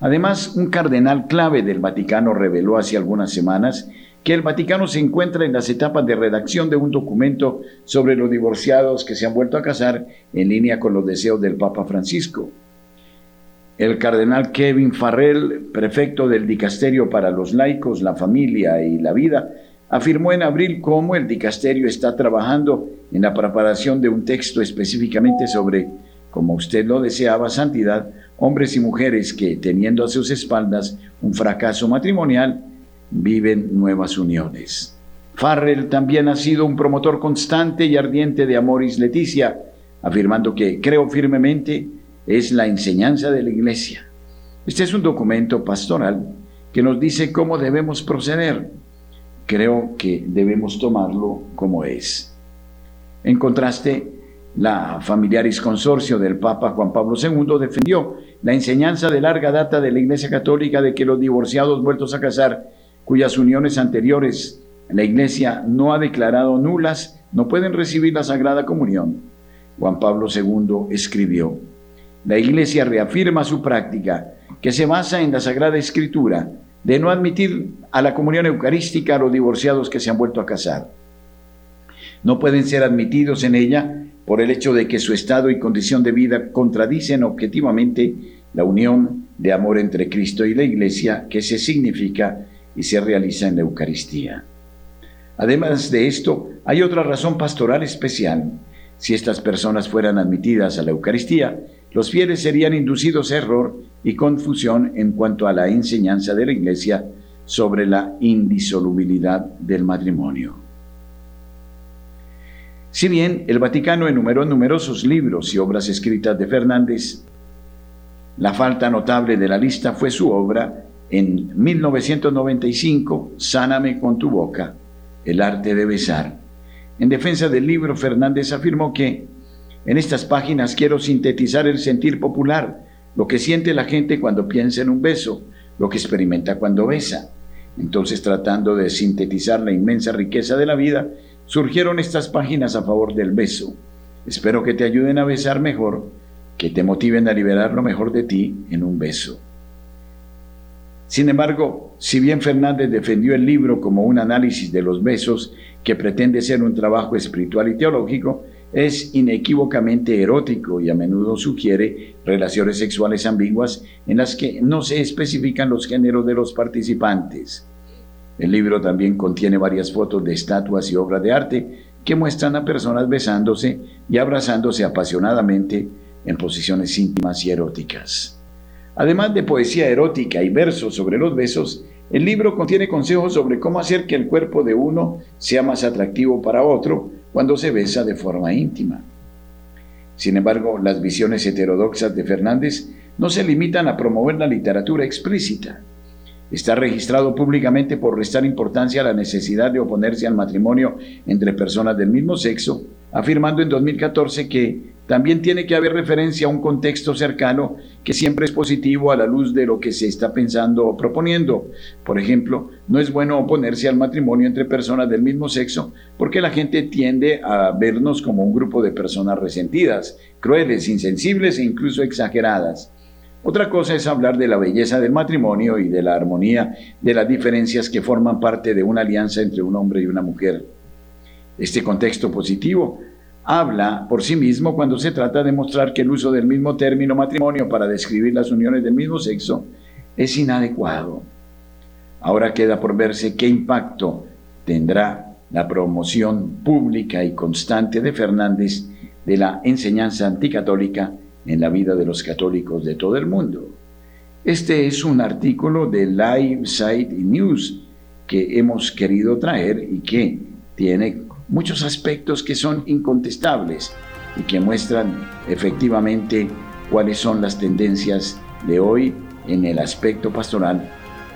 Además, un cardenal clave del Vaticano reveló hace algunas semanas que el Vaticano se encuentra en las etapas de redacción de un documento sobre los divorciados que se han vuelto a casar en línea con los deseos del Papa Francisco. El cardenal Kevin Farrell, prefecto del Dicasterio para los laicos, la familia y la vida, afirmó en abril cómo el dicasterio está trabajando en la preparación de un texto específicamente sobre, como usted lo deseaba, santidad, hombres y mujeres que, teniendo a sus espaldas un fracaso matrimonial, viven nuevas uniones. Farrell también ha sido un promotor constante y ardiente de Amoris Leticia, afirmando que creo firmemente es la enseñanza de la Iglesia. Este es un documento pastoral que nos dice cómo debemos proceder creo que debemos tomarlo como es. En contraste, la Familiaris Consorcio del Papa Juan Pablo II defendió la enseñanza de larga data de la Iglesia Católica de que los divorciados vueltos a casar, cuyas uniones anteriores la Iglesia no ha declarado nulas, no pueden recibir la Sagrada Comunión. Juan Pablo II escribió, la Iglesia reafirma su práctica, que se basa en la Sagrada Escritura, de no admitir a la comunión eucarística a los divorciados que se han vuelto a casar. No pueden ser admitidos en ella por el hecho de que su estado y condición de vida contradicen objetivamente la unión de amor entre Cristo y la Iglesia que se significa y se realiza en la Eucaristía. Además de esto, hay otra razón pastoral especial. Si estas personas fueran admitidas a la Eucaristía, los fieles serían inducidos a error y confusión en cuanto a la enseñanza de la Iglesia sobre la indisolubilidad del matrimonio. Si bien el Vaticano enumeró numerosos libros y obras escritas de Fernández, la falta notable de la lista fue su obra en 1995, Sáname con tu boca, el arte de besar. En defensa del libro, Fernández afirmó que en estas páginas quiero sintetizar el sentir popular, lo que siente la gente cuando piensa en un beso, lo que experimenta cuando besa. Entonces, tratando de sintetizar la inmensa riqueza de la vida, surgieron estas páginas a favor del beso. Espero que te ayuden a besar mejor, que te motiven a liberar lo mejor de ti en un beso. Sin embargo, si bien Fernández defendió el libro como un análisis de los besos que pretende ser un trabajo espiritual y teológico, es inequívocamente erótico y a menudo sugiere relaciones sexuales ambiguas en las que no se especifican los géneros de los participantes. El libro también contiene varias fotos de estatuas y obras de arte que muestran a personas besándose y abrazándose apasionadamente en posiciones íntimas y eróticas. Además de poesía erótica y versos sobre los besos, el libro contiene consejos sobre cómo hacer que el cuerpo de uno sea más atractivo para otro cuando se besa de forma íntima. Sin embargo, las visiones heterodoxas de Fernández no se limitan a promover la literatura explícita. Está registrado públicamente por restar importancia a la necesidad de oponerse al matrimonio entre personas del mismo sexo, afirmando en 2014 que también tiene que haber referencia a un contexto cercano que siempre es positivo a la luz de lo que se está pensando o proponiendo. Por ejemplo, no es bueno oponerse al matrimonio entre personas del mismo sexo porque la gente tiende a vernos como un grupo de personas resentidas, crueles, insensibles e incluso exageradas. Otra cosa es hablar de la belleza del matrimonio y de la armonía de las diferencias que forman parte de una alianza entre un hombre y una mujer. Este contexto positivo habla por sí mismo cuando se trata de mostrar que el uso del mismo término matrimonio para describir las uniones del mismo sexo es inadecuado. Ahora queda por verse qué impacto tendrá la promoción pública y constante de Fernández de la enseñanza anticatólica en la vida de los católicos de todo el mundo. Este es un artículo de Live Site News que hemos querido traer y que tiene muchos aspectos que son incontestables y que muestran efectivamente cuáles son las tendencias de hoy en el aspecto pastoral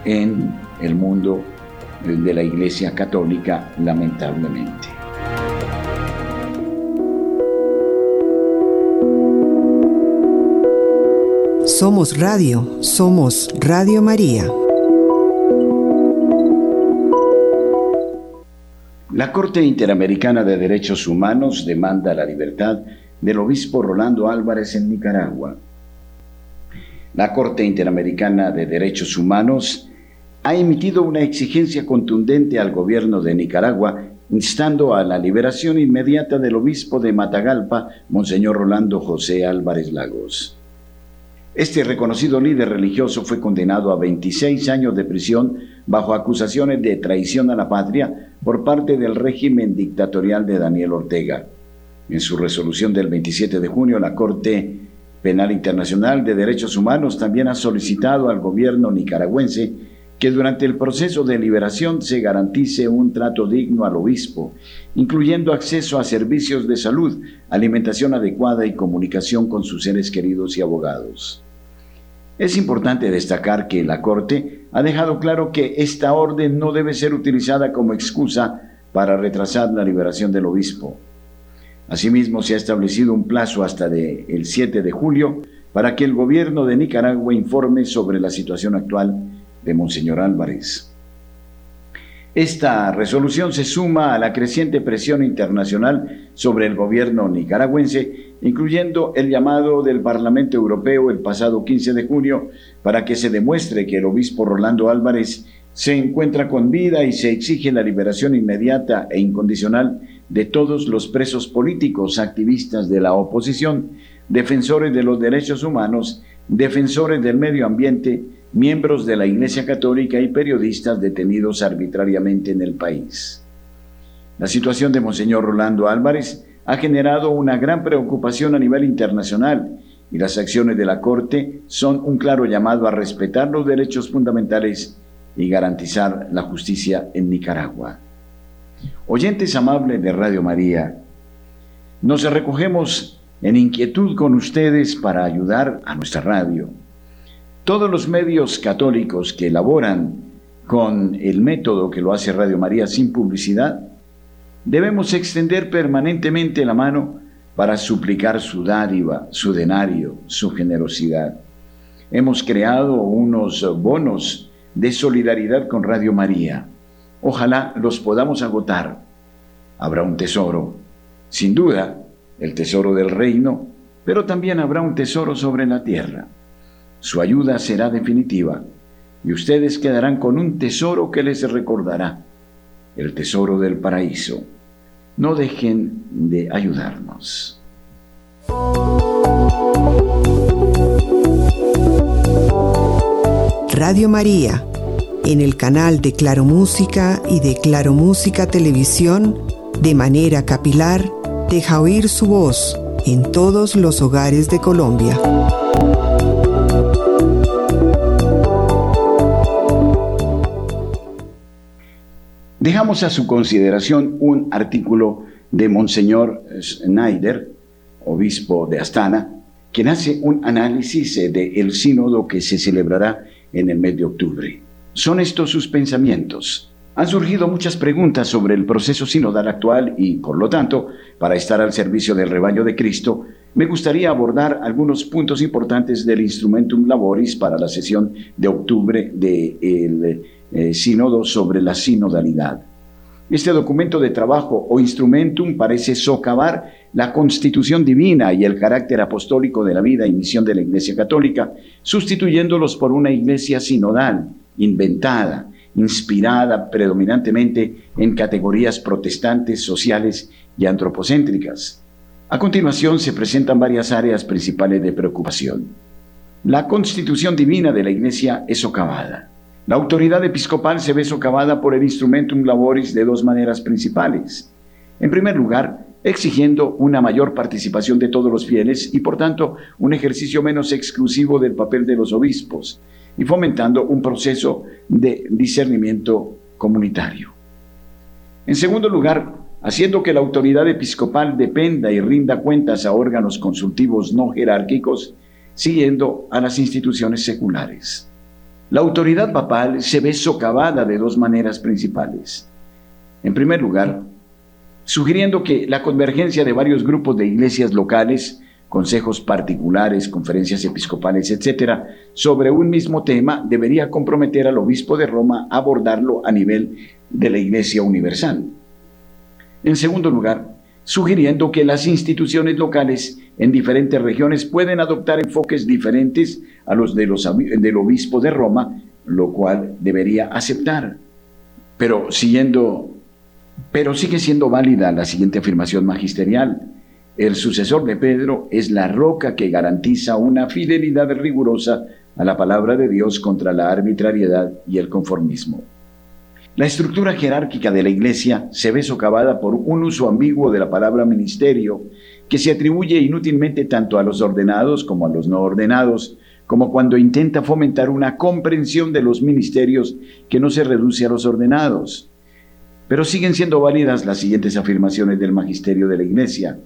en el mundo de la Iglesia Católica, lamentablemente. Somos Radio, somos Radio María. La Corte Interamericana de Derechos Humanos demanda la libertad del obispo Rolando Álvarez en Nicaragua. La Corte Interamericana de Derechos Humanos ha emitido una exigencia contundente al gobierno de Nicaragua instando a la liberación inmediata del obispo de Matagalpa, Monseñor Rolando José Álvarez Lagos. Este reconocido líder religioso fue condenado a 26 años de prisión bajo acusaciones de traición a la patria por parte del régimen dictatorial de Daniel Ortega. En su resolución del 27 de junio, la Corte Penal Internacional de Derechos Humanos también ha solicitado al gobierno nicaragüense que durante el proceso de liberación se garantice un trato digno al obispo, incluyendo acceso a servicios de salud, alimentación adecuada y comunicación con sus seres queridos y abogados. Es importante destacar que la Corte ha dejado claro que esta orden no debe ser utilizada como excusa para retrasar la liberación del obispo. Asimismo, se ha establecido un plazo hasta el 7 de julio para que el gobierno de Nicaragua informe sobre la situación actual de Monseñor Álvarez. Esta resolución se suma a la creciente presión internacional sobre el gobierno nicaragüense, incluyendo el llamado del Parlamento Europeo el pasado 15 de junio para que se demuestre que el obispo Rolando Álvarez se encuentra con vida y se exige la liberación inmediata e incondicional de todos los presos políticos, activistas de la oposición, defensores de los derechos humanos, defensores del medio ambiente, miembros de la Iglesia Católica y periodistas detenidos arbitrariamente en el país. La situación de Monseñor Rolando Álvarez ha generado una gran preocupación a nivel internacional y las acciones de la Corte son un claro llamado a respetar los derechos fundamentales y garantizar la justicia en Nicaragua. Oyentes amables de Radio María, nos recogemos en inquietud con ustedes para ayudar a nuestra radio todos los medios católicos que elaboran con el método que lo hace Radio María sin publicidad, debemos extender permanentemente la mano para suplicar su dádiva, su denario, su generosidad. Hemos creado unos bonos de solidaridad con Radio María. Ojalá los podamos agotar. Habrá un tesoro, sin duda, el tesoro del reino, pero también habrá un tesoro sobre la tierra. Su ayuda será definitiva y ustedes quedarán con un tesoro que les recordará, el tesoro del paraíso. No dejen de ayudarnos. Radio María, en el canal de Claro Música y de Claro Música Televisión, de manera capilar, deja oír su voz en todos los hogares de Colombia. Dejamos a su consideración un artículo de Monseñor Schneider, obispo de Astana, quien hace un análisis del sínodo que se celebrará en el mes de octubre. Son estos sus pensamientos. Han surgido muchas preguntas sobre el proceso sinodal actual y, por lo tanto, para estar al servicio del rebaño de Cristo, me gustaría abordar algunos puntos importantes del Instrumentum Laboris para la sesión de octubre del eh, sínodo sobre la sinodalidad. Este documento de trabajo o instrumentum parece socavar la constitución divina y el carácter apostólico de la vida y misión de la Iglesia Católica, sustituyéndolos por una iglesia sinodal, inventada, inspirada predominantemente en categorías protestantes, sociales y antropocéntricas. A continuación se presentan varias áreas principales de preocupación. La constitución divina de la Iglesia es socavada. La autoridad episcopal se ve socavada por el instrumentum laboris de dos maneras principales. En primer lugar, exigiendo una mayor participación de todos los fieles y por tanto un ejercicio menos exclusivo del papel de los obispos y fomentando un proceso de discernimiento comunitario. En segundo lugar, haciendo que la autoridad episcopal dependa y rinda cuentas a órganos consultivos no jerárquicos, siguiendo a las instituciones seculares. La autoridad papal se ve socavada de dos maneras principales. En primer lugar, sugiriendo que la convergencia de varios grupos de iglesias locales, consejos particulares, conferencias episcopales, etcétera, sobre un mismo tema debería comprometer al obispo de Roma a abordarlo a nivel de la Iglesia Universal. En segundo lugar, sugiriendo que las instituciones locales en diferentes regiones pueden adoptar enfoques diferentes a los, de los del obispo de Roma, lo cual debería aceptar. Pero siguiendo pero sigue siendo válida la siguiente afirmación magisterial. El sucesor de Pedro es la roca que garantiza una fidelidad rigurosa a la palabra de Dios contra la arbitrariedad y el conformismo. La estructura jerárquica de la Iglesia se ve socavada por un uso ambiguo de la palabra ministerio que se atribuye inútilmente tanto a los ordenados como a los no ordenados, como cuando intenta fomentar una comprensión de los ministerios que no se reduce a los ordenados. Pero siguen siendo válidas las siguientes afirmaciones del magisterio de la Iglesia.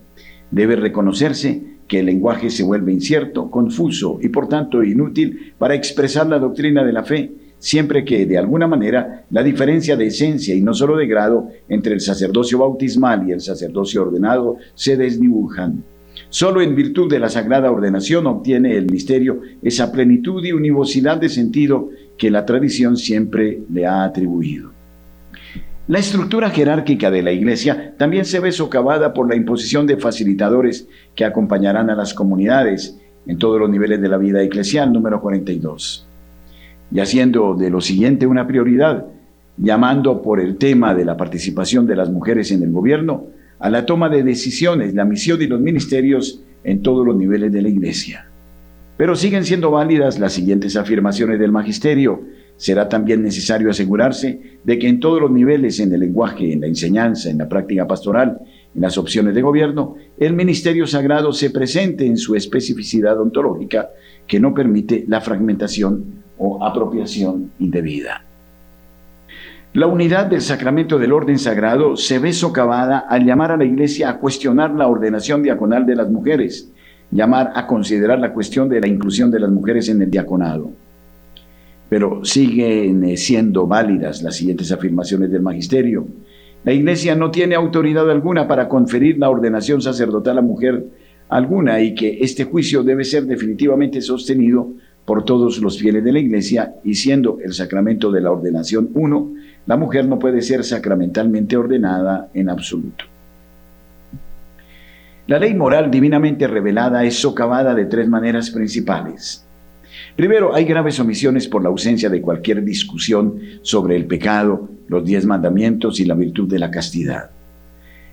Debe reconocerse que el lenguaje se vuelve incierto, confuso y por tanto inútil para expresar la doctrina de la fe siempre que, de alguna manera, la diferencia de esencia y no solo de grado entre el sacerdocio bautismal y el sacerdocio ordenado se desdibujan. Solo en virtud de la sagrada ordenación obtiene el misterio esa plenitud y univocidad de sentido que la tradición siempre le ha atribuido. La estructura jerárquica de la Iglesia también se ve socavada por la imposición de facilitadores que acompañarán a las comunidades en todos los niveles de la vida eclesial, número 42 y haciendo de lo siguiente una prioridad, llamando por el tema de la participación de las mujeres en el gobierno a la toma de decisiones, la misión y los ministerios en todos los niveles de la Iglesia. Pero siguen siendo válidas las siguientes afirmaciones del Magisterio. Será también necesario asegurarse de que en todos los niveles, en el lenguaje, en la enseñanza, en la práctica pastoral, en las opciones de gobierno, el ministerio sagrado se presente en su especificidad ontológica que no permite la fragmentación o apropiación indebida. La unidad del sacramento del orden sagrado se ve socavada al llamar a la Iglesia a cuestionar la ordenación diaconal de las mujeres, llamar a considerar la cuestión de la inclusión de las mujeres en el diaconado. Pero siguen eh, siendo válidas las siguientes afirmaciones del magisterio. La Iglesia no tiene autoridad alguna para conferir la ordenación sacerdotal a mujer alguna y que este juicio debe ser definitivamente sostenido por todos los fieles de la Iglesia y siendo el sacramento de la ordenación uno, la mujer no puede ser sacramentalmente ordenada en absoluto. La ley moral divinamente revelada es socavada de tres maneras principales. Primero, hay graves omisiones por la ausencia de cualquier discusión sobre el pecado, los diez mandamientos y la virtud de la castidad.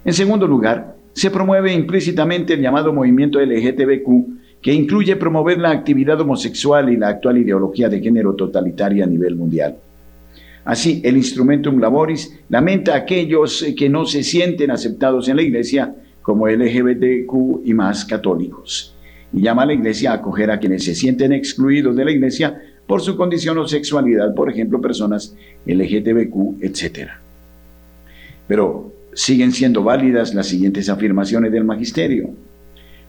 En segundo lugar, se promueve implícitamente el llamado movimiento LGTBQ, que incluye promover la actividad homosexual y la actual ideología de género totalitaria a nivel mundial. Así, el Instrumentum Laboris lamenta a aquellos que no se sienten aceptados en la Iglesia como LGBTQ y más católicos, y llama a la Iglesia a acoger a quienes se sienten excluidos de la Iglesia por su condición o sexualidad, por ejemplo, personas LGTBQ, etc. Pero siguen siendo válidas las siguientes afirmaciones del magisterio.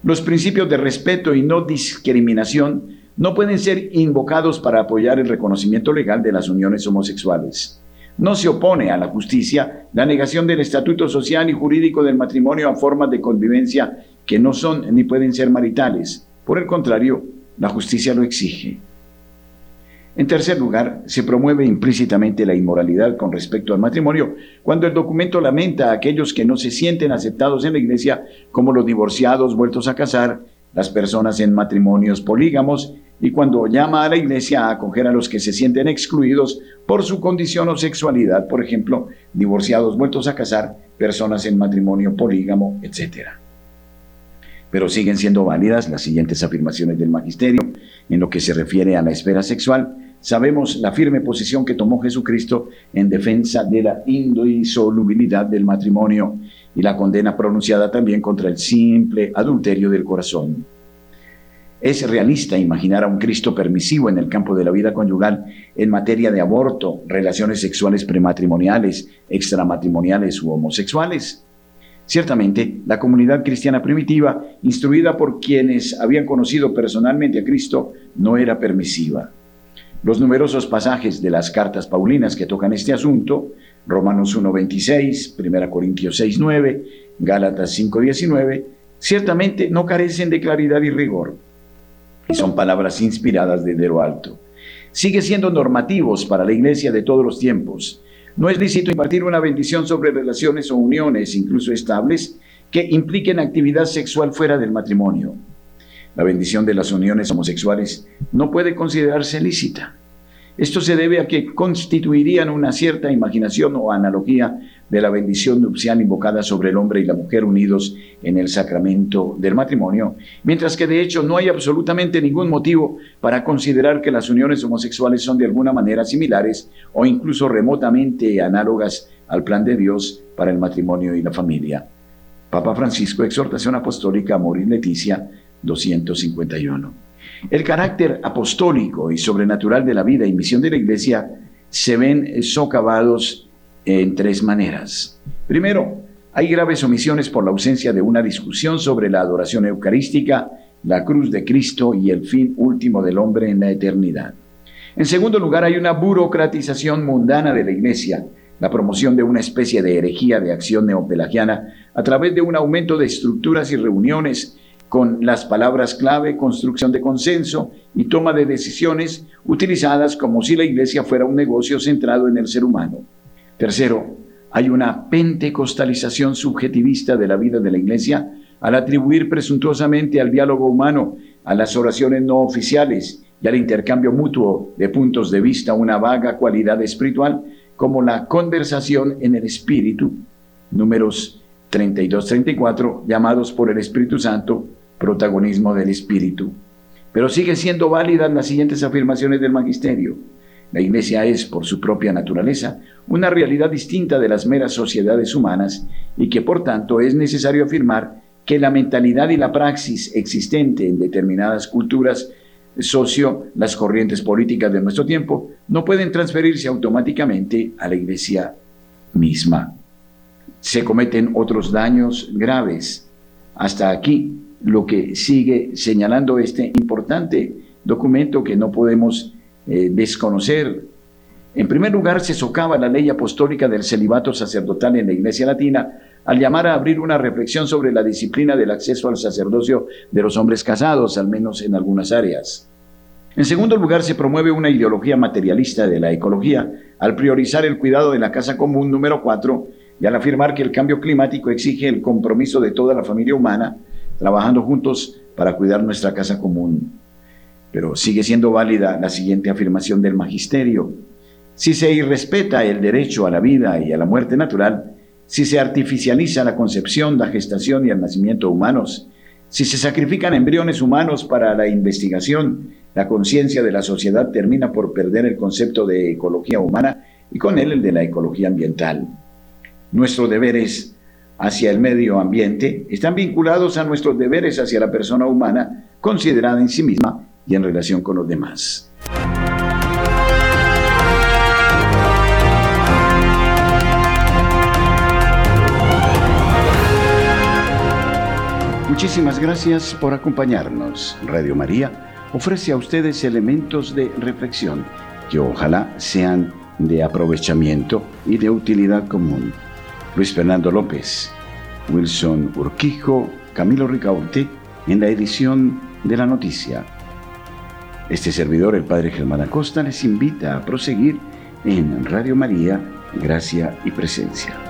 Los principios de respeto y no discriminación no pueden ser invocados para apoyar el reconocimiento legal de las uniones homosexuales. No se opone a la justicia la negación del estatuto social y jurídico del matrimonio a formas de convivencia que no son ni pueden ser maritales. Por el contrario, la justicia lo exige. En tercer lugar, se promueve implícitamente la inmoralidad con respecto al matrimonio cuando el documento lamenta a aquellos que no se sienten aceptados en la Iglesia como los divorciados vueltos a casar, las personas en matrimonios polígamos y cuando llama a la Iglesia a acoger a los que se sienten excluidos por su condición o sexualidad, por ejemplo, divorciados vueltos a casar, personas en matrimonio polígamo, etc. Pero siguen siendo válidas las siguientes afirmaciones del magisterio en lo que se refiere a la esfera sexual Sabemos la firme posición que tomó Jesucristo en defensa de la indisolubilidad del matrimonio y la condena pronunciada también contra el simple adulterio del corazón. Es realista imaginar a un Cristo permisivo en el campo de la vida conyugal en materia de aborto, relaciones sexuales prematrimoniales, extramatrimoniales u homosexuales. Ciertamente, la comunidad cristiana primitiva, instruida por quienes habían conocido personalmente a Cristo, no era permisiva. Los numerosos pasajes de las cartas paulinas que tocan este asunto, Romanos 1.26, 1 Corintios 6.9, Gálatas 5.19, ciertamente no carecen de claridad y rigor, y son palabras inspiradas desde lo alto. Sigue siendo normativos para la iglesia de todos los tiempos. No es lícito impartir una bendición sobre relaciones o uniones, incluso estables, que impliquen actividad sexual fuera del matrimonio la bendición de las uniones homosexuales no puede considerarse lícita. Esto se debe a que constituirían una cierta imaginación o analogía de la bendición nupcial invocada sobre el hombre y la mujer unidos en el sacramento del matrimonio, mientras que de hecho no hay absolutamente ningún motivo para considerar que las uniones homosexuales son de alguna manera similares o incluso remotamente análogas al plan de Dios para el matrimonio y la familia. Papa Francisco, exhortación apostólica y Leticia, 251. El carácter apostólico y sobrenatural de la vida y misión de la Iglesia se ven socavados en tres maneras. Primero, hay graves omisiones por la ausencia de una discusión sobre la adoración eucarística, la cruz de Cristo y el fin último del hombre en la eternidad. En segundo lugar, hay una burocratización mundana de la Iglesia, la promoción de una especie de herejía de acción neopelagiana a través de un aumento de estructuras y reuniones con las palabras clave, construcción de consenso y toma de decisiones utilizadas como si la iglesia fuera un negocio centrado en el ser humano. Tercero, hay una pentecostalización subjetivista de la vida de la iglesia al atribuir presuntuosamente al diálogo humano, a las oraciones no oficiales y al intercambio mutuo de puntos de vista una vaga cualidad espiritual como la conversación en el espíritu, números 32-34, llamados por el Espíritu Santo protagonismo del Espíritu. Pero sigue siendo válidas las siguientes afirmaciones del Magisterio. La Iglesia es, por su propia naturaleza, una realidad distinta de las meras sociedades humanas y que, por tanto, es necesario afirmar que la mentalidad y la praxis existente en determinadas culturas socio, las corrientes políticas de nuestro tiempo, no pueden transferirse automáticamente a la Iglesia misma. Se cometen otros daños graves. Hasta aquí lo que sigue señalando este importante documento que no podemos eh, desconocer. En primer lugar, se socava la ley apostólica del celibato sacerdotal en la Iglesia Latina al llamar a abrir una reflexión sobre la disciplina del acceso al sacerdocio de los hombres casados, al menos en algunas áreas. En segundo lugar, se promueve una ideología materialista de la ecología al priorizar el cuidado de la casa común número 4 y al afirmar que el cambio climático exige el compromiso de toda la familia humana trabajando juntos para cuidar nuestra casa común. Pero sigue siendo válida la siguiente afirmación del magisterio. Si se irrespeta el derecho a la vida y a la muerte natural, si se artificializa la concepción, la gestación y el nacimiento humanos, si se sacrifican embriones humanos para la investigación, la conciencia de la sociedad termina por perder el concepto de ecología humana y con él el de la ecología ambiental. Nuestros deberes hacia el medio ambiente están vinculados a nuestros deberes hacia la persona humana considerada en sí misma y en relación con los demás. Muchísimas gracias por acompañarnos. Radio María ofrece a ustedes elementos de reflexión que ojalá sean de aprovechamiento y de utilidad común. Luis Fernando López, Wilson Urquijo, Camilo Ricaurte, en la edición de la noticia. Este servidor, el Padre Germán Acosta, les invita a proseguir en Radio María, Gracia y Presencia.